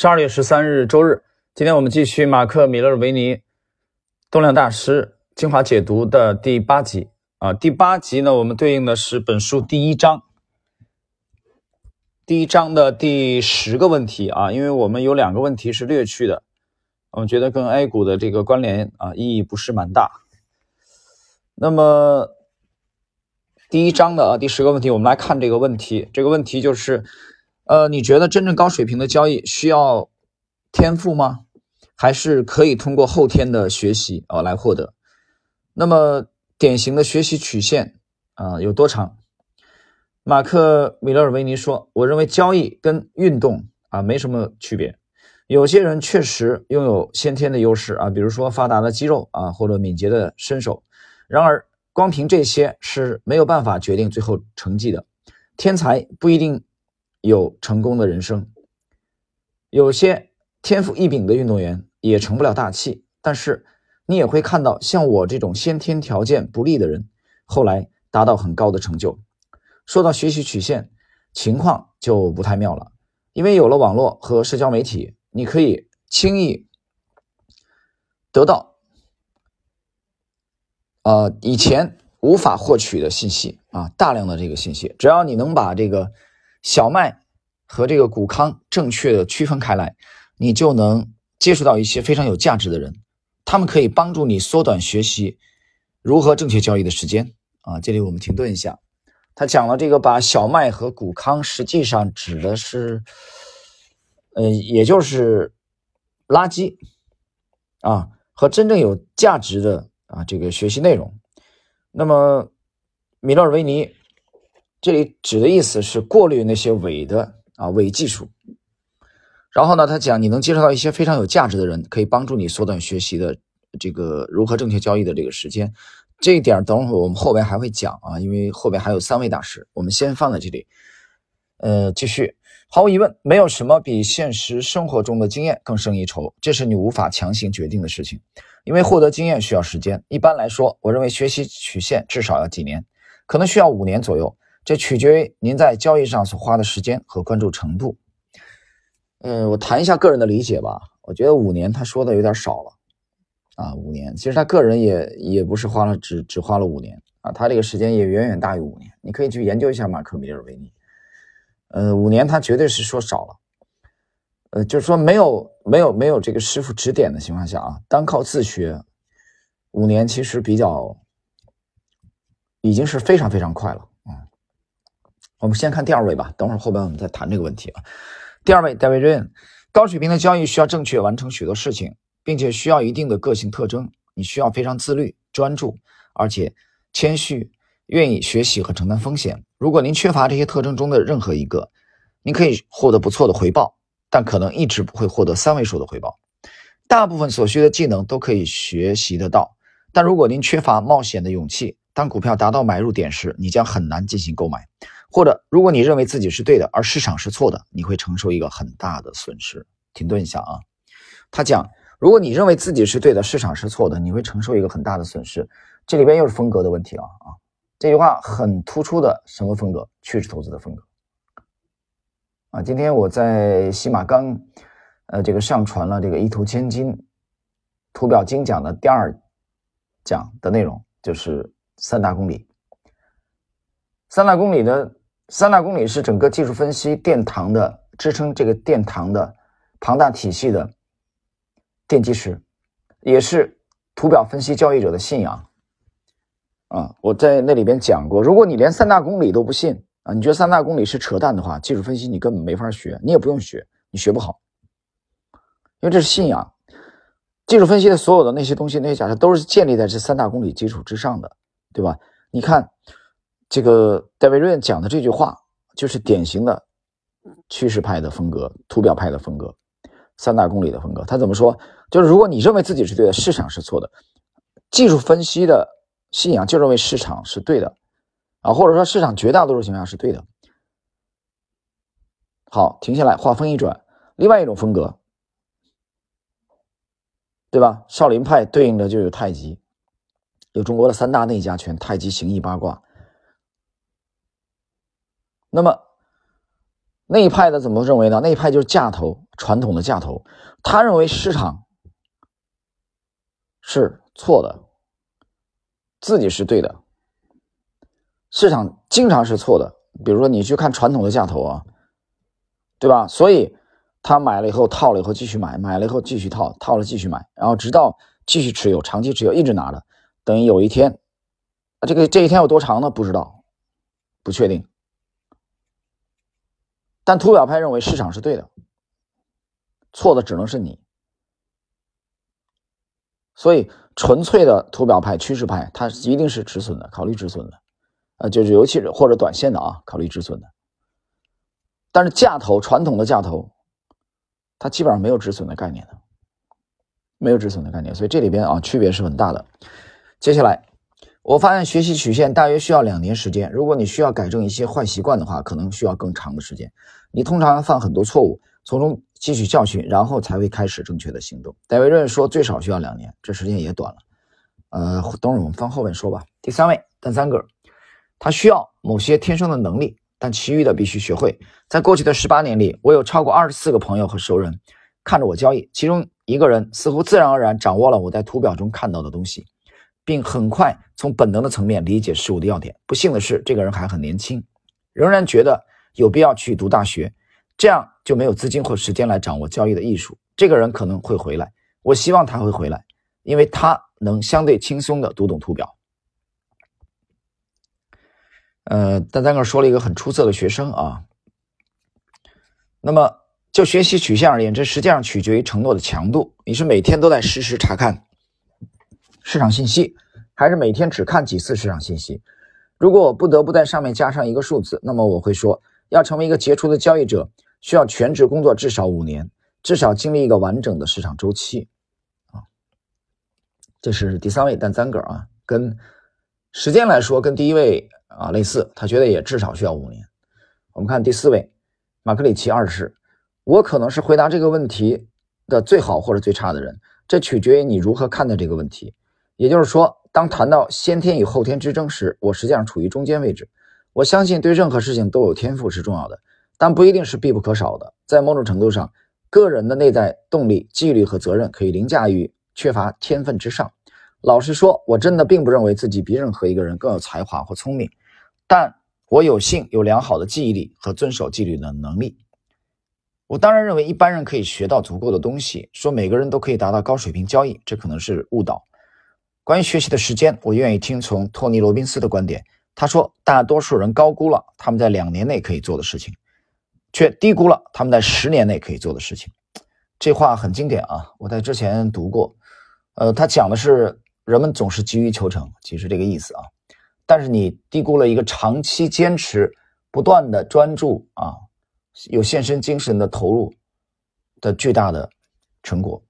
十二月十三日周日，今天我们继续马克·米勒维尼动量大师精华解读的第八集啊。第八集呢，我们对应的是本书第一章，第一章的第十个问题啊。因为我们有两个问题是略去的，我们觉得跟 A 股的这个关联啊意义不是蛮大。那么第一章的啊第十个问题，我们来看这个问题，这个问题就是。呃，你觉得真正高水平的交易需要天赋吗？还是可以通过后天的学习啊来获得？那么典型的学习曲线啊有多长？马克·米勒尔维尼说：“我认为交易跟运动啊没什么区别。有些人确实拥有先天的优势啊，比如说发达的肌肉啊或者敏捷的身手。然而，光凭这些是没有办法决定最后成绩的。天才不一定。”有成功的人生，有些天赋异禀的运动员也成不了大器。但是你也会看到，像我这种先天条件不利的人，后来达到很高的成就。说到学习曲线，情况就不太妙了。因为有了网络和社交媒体，你可以轻易得到呃以前无法获取的信息啊，大量的这个信息。只要你能把这个。小麦和这个谷糠正确的区分开来，你就能接触到一些非常有价值的人，他们可以帮助你缩短学习如何正确交易的时间啊。这里我们停顿一下，他讲了这个把小麦和谷糠，实际上指的是，呃，也就是垃圾啊和真正有价值的啊这个学习内容。那么米勒尔维尼。这里指的意思是过滤那些伪的啊伪技术，然后呢，他讲你能接触到一些非常有价值的人，可以帮助你缩短学习的这个如何正确交易的这个时间。这一点等会儿我们后边还会讲啊，因为后边还有三位大师，我们先放在这里。呃，继续，毫无疑问，没有什么比现实生活中的经验更胜一筹，这是你无法强行决定的事情，因为获得经验需要时间。一般来说，我认为学习曲线至少要几年，可能需要五年左右。这取决于您在交易上所花的时间和关注程度。嗯，我谈一下个人的理解吧。我觉得五年他说的有点少了啊，五年其实他个人也也不是花了只只花了五年啊，他这个时间也远远大于五年。你可以去研究一下马克·米尔维尼。呃，五年他绝对是说少了。呃，就是说没有没有没有这个师傅指点的情况下啊，单靠自学，五年其实比较已经是非常非常快了。我们先看第二位吧，等会儿后边我们再谈这个问题啊。第二位，David Ryan，高水平的交易需要正确完成许多事情，并且需要一定的个性特征。你需要非常自律、专注，而且谦虚，愿意学习和承担风险。如果您缺乏这些特征中的任何一个，您可以获得不错的回报，但可能一直不会获得三位数的回报。大部分所需的技能都可以学习得到，但如果您缺乏冒险的勇气，当股票达到买入点时，你将很难进行购买。或者，如果你认为自己是对的，而市场是错的，你会承受一个很大的损失。停顿一下啊，他讲，如果你认为自己是对的，市场是错的，你会承受一个很大的损失。这里边又是风格的问题了啊！这句话很突出的什么风格？趋势投资的风格啊！今天我在西马刚，呃，这个上传了这个一图千金图表精讲的第二讲的内容，就是三大公理。三大公理的三大公理是整个技术分析殿堂的支撑，这个殿堂的庞大体系的奠基石，也是图表分析交易者的信仰。啊，我在那里边讲过，如果你连三大公理都不信啊，你觉得三大公理是扯淡的话，技术分析你根本没法学，你也不用学，你学不好，因为这是信仰。技术分析的所有的那些东西，那些假设都是建立在这三大公理基础之上的，对吧？你看。这个戴维瑞讲的这句话，就是典型的趋势派的风格、图表派的风格、三大公理的风格。他怎么说？就是如果你认为自己是对的，市场是错的。技术分析的信仰就认为市场是对的啊，或者说市场绝大多数情况下是对的。好，停下来，话锋一转，另外一种风格，对吧？少林派对应的就有太极，有中国的三大内家拳：太极、形意、八卦。那么那一派的怎么认为呢？那一派就是价头，传统的价投，他认为市场是错的，自己是对的。市场经常是错的，比如说你去看传统的价投啊，对吧？所以他买了以后套了以后继续买，买了以后继续套，套了继续买，然后直到继续持有，长期持有，一直拿着，等于有一天，啊，这个这一天有多长呢？不知道，不确定。但图表派认为市场是对的。错的只能是你，所以纯粹的图表派、趋势派，它一定是止损的，考虑止损的，呃，就是尤其是或者短线的啊，考虑止损的。但是价投传统的价投，它基本上没有止损的概念的，没有止损的概念，所以这里边啊区别是很大的。接下来，我发现学习曲线大约需要两年时间，如果你需要改正一些坏习惯的话，可能需要更长的时间。你通常犯很多错误。从中汲取教训，然后才会开始正确的行动。戴维润说，最少需要两年，这时间也短了。呃，等会儿我们放后面说吧。第三位，邓三个，他需要某些天生的能力，但其余的必须学会。在过去的十八年里，我有超过二十四个朋友和熟人看着我交易，其中一个人似乎自然而然掌握了我在图表中看到的东西，并很快从本能的层面理解事物的要点。不幸的是，这个人还很年轻，仍然觉得有必要去读大学。这样就没有资金或时间来掌握交易的艺术。这个人可能会回来，我希望他会回来，因为他能相对轻松的读懂图表。呃，但在那说了一个很出色的学生啊。那么就学习曲线而言，这实际上取决于承诺的强度。你是每天都在实时查看市场信息，还是每天只看几次市场信息？如果我不得不在上面加上一个数字，那么我会说，要成为一个杰出的交易者。需要全职工作至少五年，至少经历一个完整的市场周期，啊，这是第三位单三个啊，跟时间来说跟第一位啊类似，他觉得也至少需要五年。我们看第四位，马克里奇二世，我可能是回答这个问题的最好或者最差的人，这取决于你如何看待这个问题。也就是说，当谈到先天与后天之争时，我实际上处于中间位置。我相信对任何事情都有天赋是重要的。但不一定是必不可少的。在某种程度上，个人的内在动力、纪律和责任可以凌驾于缺乏天分之上。老实说，我真的并不认为自己比任何一个人更有才华或聪明，但我有幸有良好的记忆力和遵守纪律的能力。我当然认为一般人可以学到足够的东西，说每个人都可以达到高水平交易，这可能是误导。关于学习的时间，我愿意听从托尼·罗宾斯的观点。他说，大多数人高估了他们在两年内可以做的事情。却低估了他们在十年内可以做的事情，这话很经典啊！我在之前读过，呃，他讲的是人们总是急于求成，其实这个意思啊。但是你低估了一个长期坚持、不断的专注啊，有献身精神的投入的巨大的成果。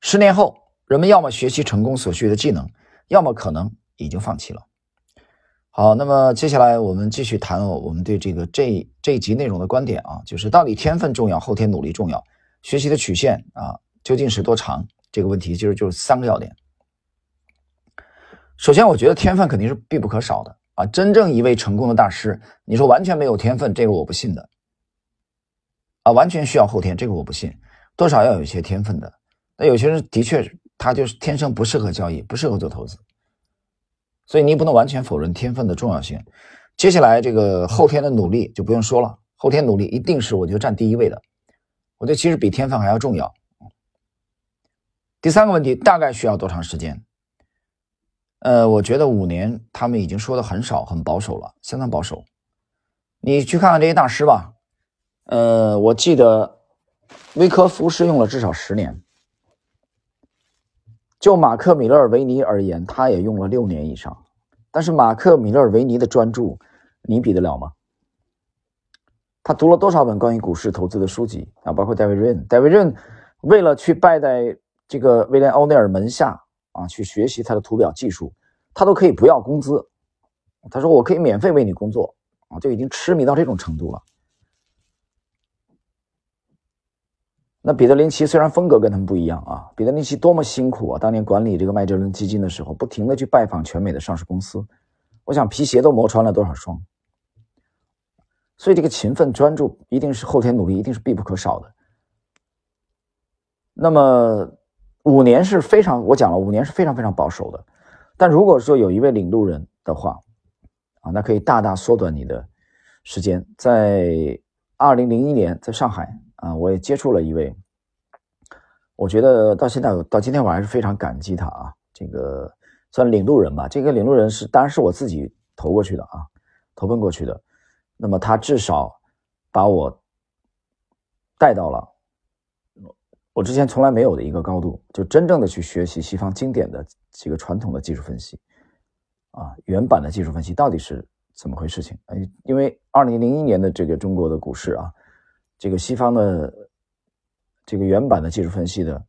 十年后，人们要么学习成功所需的技能，要么可能已经放弃了。好，那么接下来我们继续谈我们对这个这这一集内容的观点啊，就是到底天分重要，后天努力重要，学习的曲线啊究竟是多长？这个问题其实就是三个要点。首先，我觉得天分肯定是必不可少的啊，真正一位成功的大师，你说完全没有天分，这个我不信的啊，完全需要后天，这个我不信，多少要有一些天分的。那有些人的确他就是天生不适合交易，不适合做投资。所以你不能完全否认天分的重要性。接下来这个后天的努力就不用说了，后天努力一定是我觉得占第一位的。我觉得其实比天分还要重要。第三个问题大概需要多长时间？呃，我觉得五年他们已经说的很少，很保守了，相当保守。你去看看这些大师吧。呃，我记得威科夫是用了至少十年。就马克·米勒尔维尼而言，他也用了六年以上。但是马克·米勒尔维尼的专注，你比得了吗？他读了多少本关于股市投资的书籍啊？包括戴维·瑞恩。戴维·瑞恩为了去拜在这个威廉·欧内尔门下啊，去学习他的图表技术，他都可以不要工资。他说：“我可以免费为你工作啊！”就已经痴迷到这种程度了。那彼得林奇虽然风格跟他们不一样啊，彼得林奇多么辛苦啊！当年管理这个麦哲伦基金的时候，不停的去拜访全美的上市公司，我想皮鞋都磨穿了多少双。所以这个勤奋专注一定是后天努力，一定是必不可少的。那么五年是非常，我讲了五年是非常非常保守的。但如果说有一位领路人的话，啊，那可以大大缩短你的时间。在二零零一年，在上海啊，我也接触了一位，我觉得到现在到今天我还是非常感激他啊。这个算领路人吧，这个领路人是当然是我自己投过去的啊，投奔过去的。那么他至少把我带到了我之前从来没有的一个高度，就真正的去学习西方经典的几个传统的技术分析。啊，原版的技术分析到底是怎么回事？情哎，因为二零零一年的这个中国的股市啊，这个西方的这个原版的技术分析的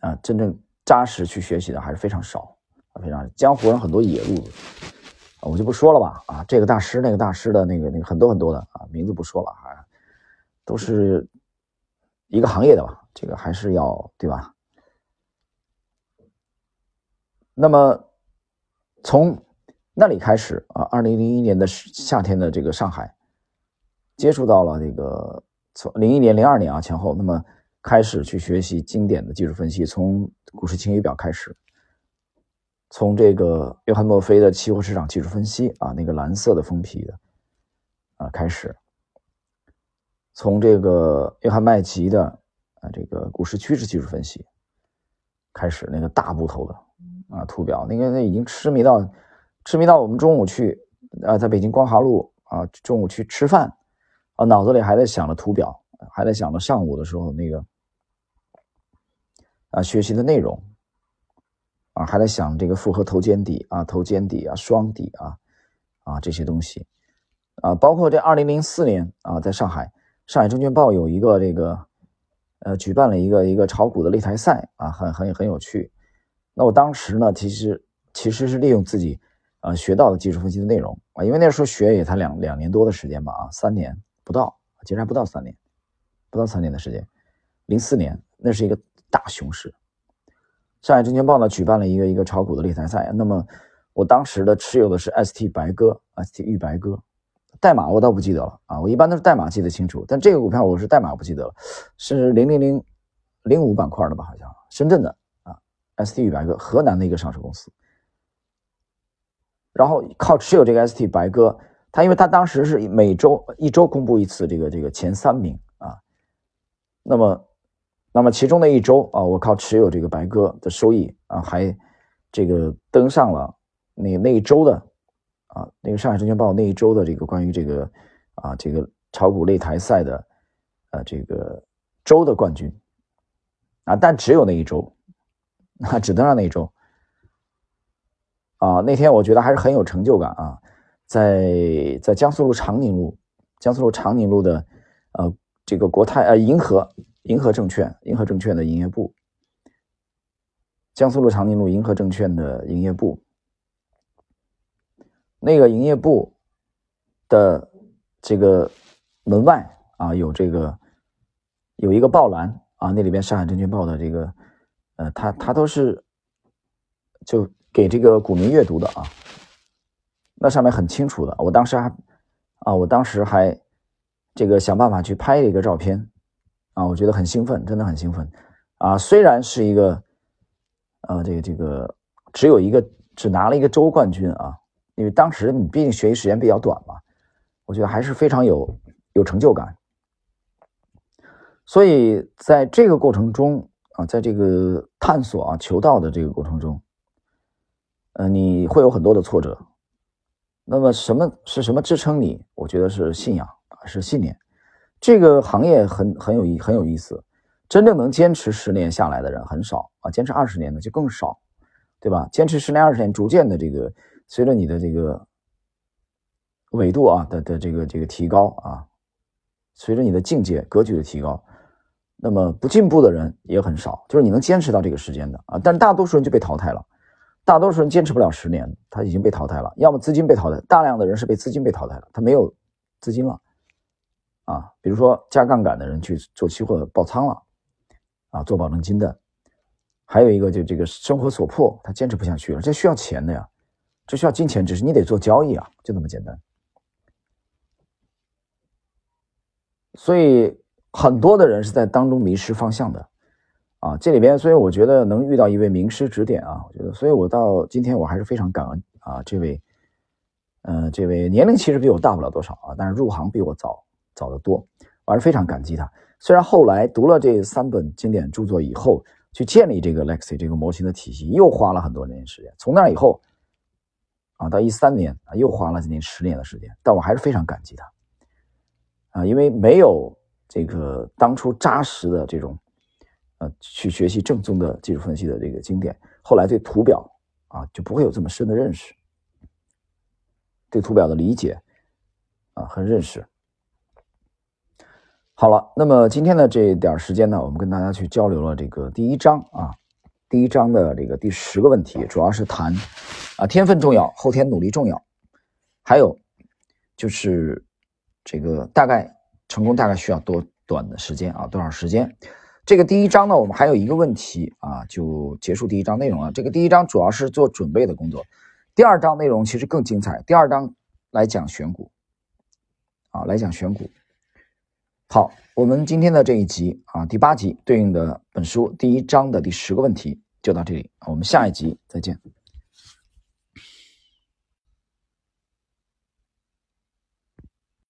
啊，真正扎实去学习的还是非常少啊，非常江湖上很多野路子，我就不说了吧。啊，这个大师那个大师的那个那个很多很多的啊，名字不说了啊，都是一个行业的吧，这个还是要对吧？那么。从那里开始啊，二零零一年的夏天的这个上海，接触到了这个从零一年、零二年啊前后，那么开始去学习经典的技术分析，从股市晴雨表开始，从这个约翰墨菲的期货市场技术分析啊，那个蓝色的封皮的啊开始，从这个约翰麦吉的啊这个股市趋势技术分析开始，那个大部头的。啊，图表那个那已经痴迷到痴迷到我们中午去啊，在北京光华路啊，中午去吃饭啊，脑子里还在想着图表，还在想着上午的时候那个啊学习的内容啊，还在想这个复合头肩底啊、头肩底啊、双底啊啊这些东西啊，包括这二零零四年啊，在上海上海证券报有一个这个呃举办了一个一个炒股的擂台赛啊，很很很有趣。那我当时呢，其实其实是利用自己，呃，学到的技术分析的内容啊，因为那时候学也才两两年多的时间吧，啊，三年不到，其实还不到三年，不到三年的时间。零四年那是一个大熊市，上海证券报呢举办了一个一个炒股的擂台赛，那么我当时的持有的是 ST 白鸽，ST 玉白鸽，代码我倒不记得了啊，我一般都是代码记得清楚，但这个股票我是代码不记得了，是零零零零五板块的吧，好像深圳的啊。ST 玉白鸽，河南的一个上市公司，然后靠持有这个 ST 白鸽，他因为他当时是每周一周公布一次这个这个前三名啊，那么那么其中的一周啊，我靠持有这个白鸽的收益啊，还这个登上了那那一周的啊那个上海证券报那一周的这个关于这个啊这个炒股擂台赛的呃这个周的冠军啊，但只有那一周。啊只登上那一周啊！那天我觉得还是很有成就感啊，在在江苏路长宁路，江苏路长宁路的呃这个国泰呃银河银河证券银河证券的营业部，江苏路长宁路银河证券的营业部，那个营业部的这个门外啊有这个有一个报栏啊，那里边上海证券报的这个。呃，他他都是就给这个股民阅读的啊，那上面很清楚的。我当时还啊，我当时还这个想办法去拍了一个照片啊，我觉得很兴奋，真的很兴奋啊。虽然是一个呃，这个这个只有一个只拿了一个周冠军啊，因为当时你毕竟学习时间比较短嘛，我觉得还是非常有有成就感。所以在这个过程中。啊，在这个探索啊、求道的这个过程中，呃，你会有很多的挫折。那么，什么是什么支撑你？我觉得是信仰啊，是信念。这个行业很很有意很有意思，真正能坚持十年下来的人很少啊，坚持二十年的就更少，对吧？坚持十年二十年，逐渐的这个随着你的这个纬度啊的的这个这个提高啊，随着你的境界格局的提高。那么不进步的人也很少，就是你能坚持到这个时间的啊，但大多数人就被淘汰了，大多数人坚持不了十年，他已经被淘汰了，要么资金被淘汰，大量的人是被资金被淘汰了，他没有资金了，啊，比如说加杠杆的人去做期货爆仓了，啊，做保证金的，还有一个就这个生活所迫，他坚持不下去了，这需要钱的呀，这需要金钱，只是你得做交易啊，就那么简单，所以。很多的人是在当中迷失方向的，啊，这里边，所以我觉得能遇到一位名师指点啊，我觉得，所以我到今天我还是非常感恩啊，这位，呃，这位年龄其实比我大不了多少啊，但是入行比我早早得多，我还是非常感激他。虽然后来读了这三本经典著作以后，去建立这个 Lexi 这个模型的体系，又花了很多年时间。从那以后，啊，到一三年啊，又花了将近十年的时间，但我还是非常感激他，啊，因为没有这个当初扎实的这种。去学习正宗的技术分析的这个经典，后来对图表啊就不会有这么深的认识，对图表的理解啊和认识。好了，那么今天的这点时间呢，我们跟大家去交流了这个第一章啊，第一章的这个第十个问题，主要是谈啊天分重要，后天努力重要，还有就是这个大概成功大概需要多短的时间啊，多少时间？这个第一章呢，我们还有一个问题啊，就结束第一章内容了。这个第一章主要是做准备的工作，第二章内容其实更精彩。第二章来讲选股，啊，来讲选股。好，我们今天的这一集啊，第八集对应的本书第一章的第十个问题就到这里，我们下一集再见。